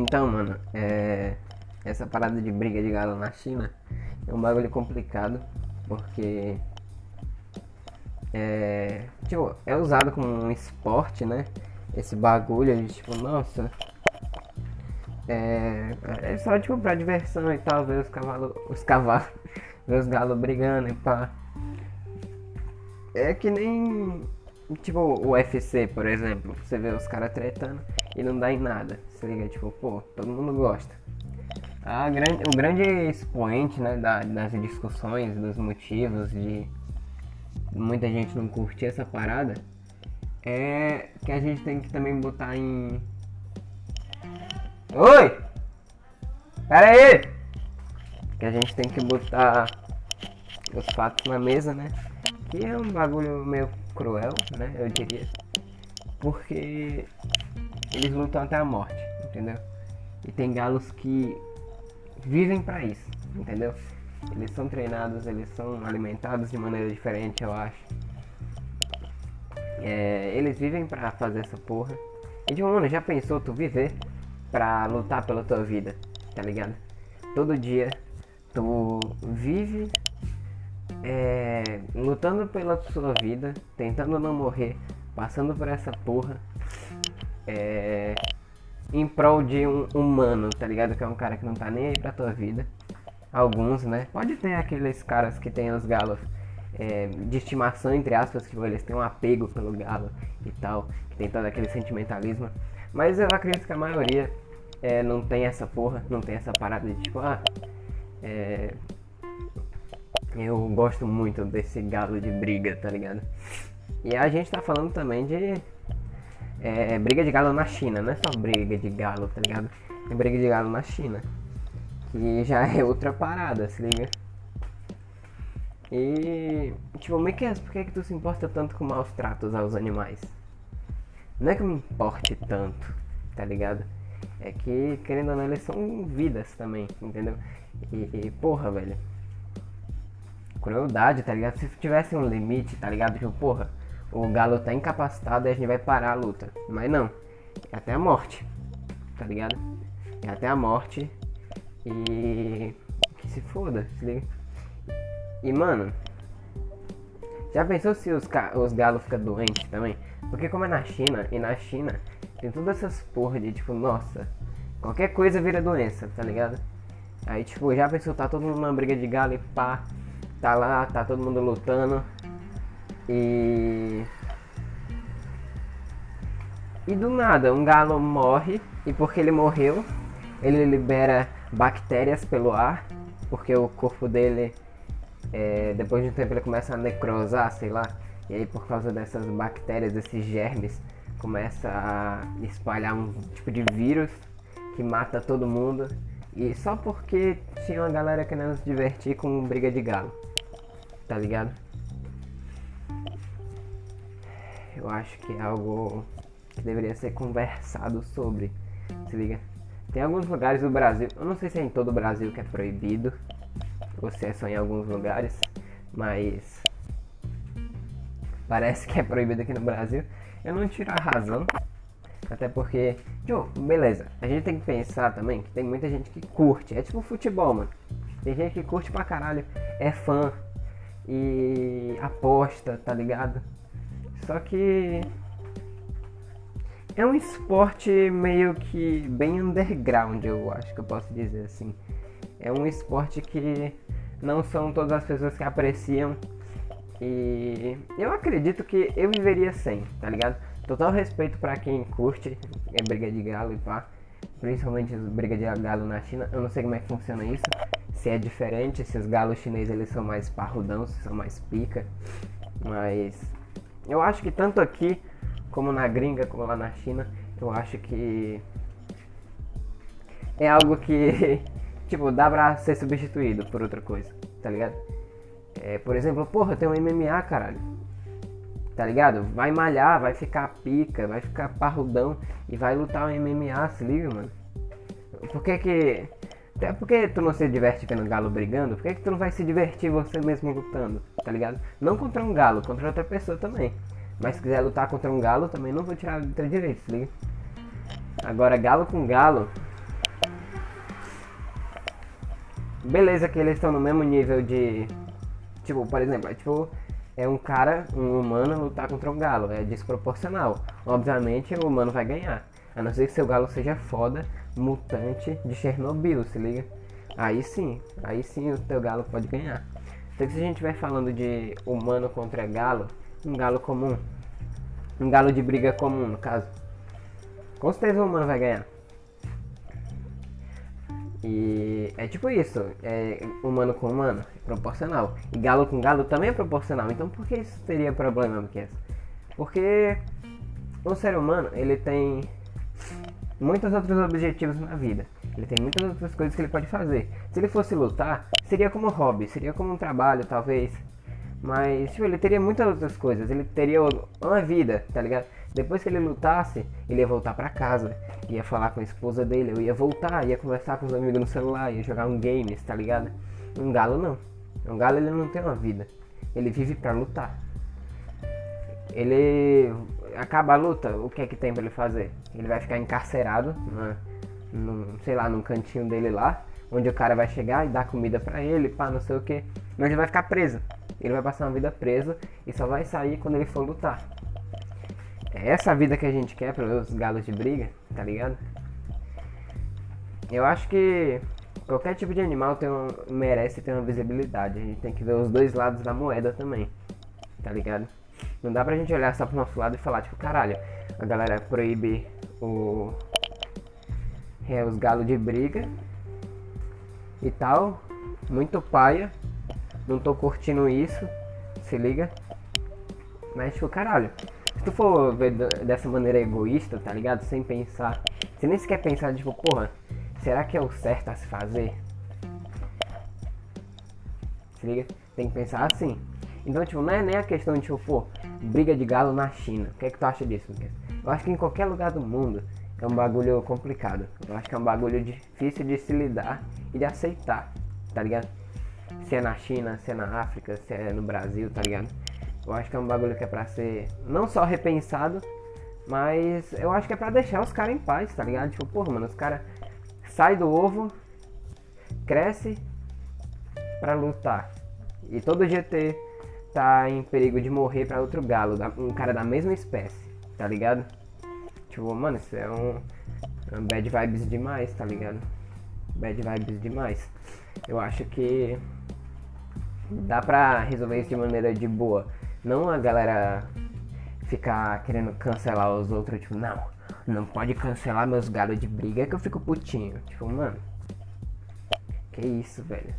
Então, mano, é... essa parada de briga de galo na China é um bagulho complicado, porque é, tipo, é usado como um esporte, né? Esse bagulho, de, tipo, nossa, é, é só tipo pra diversão e tal, ver os cavalos, os cavalos, ver os galos brigando e pá. É que nem tipo o UFC, por exemplo, você vê os caras tretando e não dá em nada. Se liga, tipo, pô, todo mundo gosta. A grande, o grande expoente né, da, das discussões, dos motivos de muita gente não curtir essa parada é que a gente tem que também botar em. Oi! Pera aí! Que a gente tem que botar os fatos na mesa, né? Que é um bagulho meio cruel, né? Eu diria. Porque eles lutam até a morte, entendeu? E tem galos que vivem para isso, entendeu? Eles são treinados, eles são alimentados de maneira diferente, eu acho. É, eles vivem pra fazer essa porra. E tipo, mano, já pensou tu viver pra lutar pela tua vida, tá ligado? Todo dia tu vive é, lutando pela sua vida, tentando não morrer, passando por essa porra. É, em prol de um humano, tá ligado? Que é um cara que não tá nem aí pra tua vida. Alguns, né? Pode ter aqueles caras que tem os galos é, de estimação, entre aspas, que eles têm um apego pelo galo e tal, que tem todo aquele sentimentalismo. Mas eu acredito que a maioria é, não tem essa porra, não tem essa parada de tipo, ah, é, eu gosto muito desse galo de briga, tá ligado? E a gente tá falando também de é, briga de galo na China, não é só briga de galo, tá ligado? É briga de galo na China. Que já é outra parada, se liga? E. Tipo, Miquel, por que, é que tu se importa tanto com maus tratos aos animais? Não é que me importe tanto, tá ligado? É que, querendo ou não, eles são vidas também, entendeu? E, e porra, velho. Crueldade, tá ligado? Se tivesse um limite, tá ligado? Tipo, porra, o galo tá incapacitado e a gente vai parar a luta. Mas não. É até a morte. Tá ligado? É até a morte. E. Que se foda, se liga. E mano. Já pensou se os, os galos ficam doentes também? Porque como é na China, e na China tem todas essas porra de tipo, nossa, qualquer coisa vira doença, tá ligado? Aí tipo, já pensou, tá todo mundo numa briga de galo e pá, tá lá, tá todo mundo lutando. E. E do nada, um galo morre, e porque ele morreu, ele libera bactérias pelo ar, porque o corpo dele, é, depois de um tempo, ele começa a necrosar, sei lá, e aí por causa dessas bactérias, desses germes, começa a espalhar um tipo de vírus que mata todo mundo. E só porque tinha uma galera querendo se divertir com briga de galo. Tá ligado? Eu acho que é algo que deveria ser conversado sobre. Se liga? Tem alguns lugares do Brasil, eu não sei se é em todo o Brasil que é proibido, ou se é só em alguns lugares, mas parece que é proibido aqui no Brasil. Eu não tiro a razão, até porque, tipo, beleza, a gente tem que pensar também que tem muita gente que curte, é tipo futebol, mano. Tem gente que curte pra caralho, é fã e aposta, tá ligado? Só que é um esporte meio que bem underground, eu acho que eu posso dizer assim. É um esporte que não são todas as pessoas que apreciam. E eu acredito que eu viveria sem, tá ligado? Total respeito para quem curte é briga de galo e pá. Principalmente briga de galo na China. Eu não sei como é que funciona isso. Se é diferente, se os galos chineses eles são mais parrudão, se são mais pica. Mas eu acho que tanto aqui como na gringa, como lá na China, eu acho que é algo que, tipo, dá pra ser substituído por outra coisa, tá ligado? É, por exemplo, porra, tem um MMA, caralho. Tá ligado? Vai malhar, vai ficar pica, vai ficar parrudão e vai lutar um MMA, se liga, mano. Por que que. Até porque tu não se diverte vendo galo brigando, por que, que tu não vai se divertir você mesmo lutando, tá ligado? Não contra um galo, contra outra pessoa também. Mas se quiser lutar contra um galo, também não vou tirar do teu direito, se liga? Agora, galo com galo. Beleza que eles estão no mesmo nível de. Tipo, por exemplo, é tipo. É um cara, um humano, lutar contra um galo. É desproporcional. Obviamente o humano vai ganhar. A não ser que seu galo seja foda, mutante de Chernobyl, se liga? Aí sim, aí sim o teu galo pode ganhar. Então se a gente estiver falando de humano contra galo, um galo comum, um galo de briga comum no caso, com certeza o humano vai ganhar. E é tipo isso, é humano com humano, é proporcional. E galo com galo também é proporcional. Então por que isso teria problema, Miquel? Porque o ser humano, ele tem muitos outros objetivos na vida. Ele tem muitas outras coisas que ele pode fazer. Se ele fosse lutar, seria como hobby, seria como um trabalho, talvez. Mas, tipo, ele teria muitas outras coisas. Ele teria uma vida, tá ligado? Depois que ele lutasse, ele ia voltar para casa, ia falar com a esposa dele, eu ia voltar, ia conversar com os amigos no celular, ia jogar um game, tá ligado? Um galo não. Um galo ele não tem uma vida. Ele vive para lutar. Ele acaba a luta, o que é que tem para ele fazer? Ele vai ficar encarcerado, né? sei lá, num cantinho dele lá, onde o cara vai chegar e dar comida para ele, pá, não sei o que, mas ele vai ficar preso. Ele vai passar uma vida preso e só vai sair quando ele for lutar. É essa vida que a gente quer para os galos de briga, tá ligado? Eu acho que qualquer tipo de animal tem um, merece ter uma visibilidade. A gente tem que ver os dois lados da moeda também, tá ligado? Não dá pra gente olhar só pro nosso lado e falar, tipo, caralho, a galera proíbe o. É, os galos de briga e tal. Muito paia. Não tô curtindo isso. Se liga. Mas, tipo, caralho. Se tu for ver dessa maneira egoísta, tá ligado? Sem pensar. Você nem sequer pensar, tipo, porra, será que é o certo a se fazer? Se liga? Tem que pensar assim. Então, tipo, não é nem a questão de, tipo, pô, briga de galo na China. O que é que tu acha disso? Eu acho que em qualquer lugar do mundo é um bagulho complicado. Eu acho que é um bagulho difícil de se lidar e de aceitar, tá ligado? Se é na China, se é na África, se é no Brasil, tá ligado? Eu acho que é um bagulho que é pra ser não só repensado, mas eu acho que é pra deixar os caras em paz, tá ligado? Tipo, porra, mano, os caras saem do ovo, cresce pra lutar. E todo GT tá em perigo de morrer pra outro galo, um cara da mesma espécie, tá ligado? Tipo, mano, isso é um, um bad vibes demais, tá ligado? Bad vibes demais. Eu acho que dá pra resolver isso de maneira de boa. Não a galera ficar querendo cancelar os outros, tipo, não, não pode cancelar meus galos de briga, é que eu fico putinho. Tipo, mano, que isso, velho.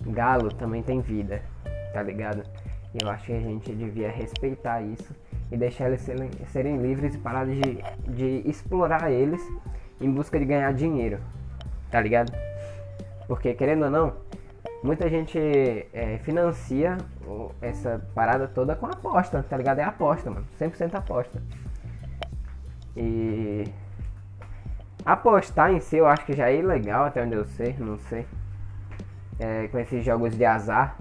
Galo também tem vida, tá ligado? Eu acho que a gente devia respeitar isso e deixar eles serem, serem livres e parar de, de explorar eles em busca de ganhar dinheiro, tá ligado? Porque querendo ou não, muita gente é, financia essa parada toda com aposta, tá ligado? É aposta, mano. 100% aposta. E apostar em si eu acho que já é ilegal até onde eu sei, não sei. É, com esses jogos de azar.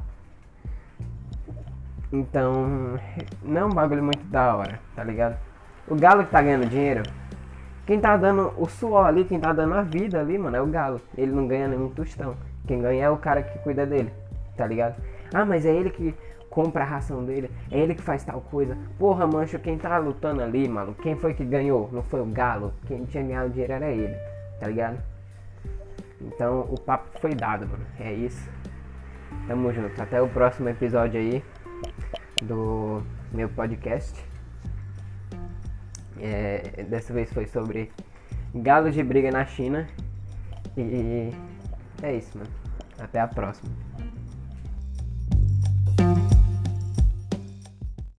Então, não é um bagulho muito da hora, tá ligado? O galo que tá ganhando dinheiro, quem tá dando o suor ali, quem tá dando a vida ali, mano, é o galo. Ele não ganha nenhum tostão. Quem ganha é o cara que cuida dele, tá ligado? Ah, mas é ele que compra a ração dele, é ele que faz tal coisa. Porra, mancho, quem tá lutando ali, mano, quem foi que ganhou? Não foi o galo. Quem tinha ganhado dinheiro era ele, tá ligado? Então o papo foi dado, mano. É isso. Tamo junto. Até o próximo episódio aí do meu podcast. É, dessa vez foi sobre galos de briga na China. E é isso, mano. Até a próxima.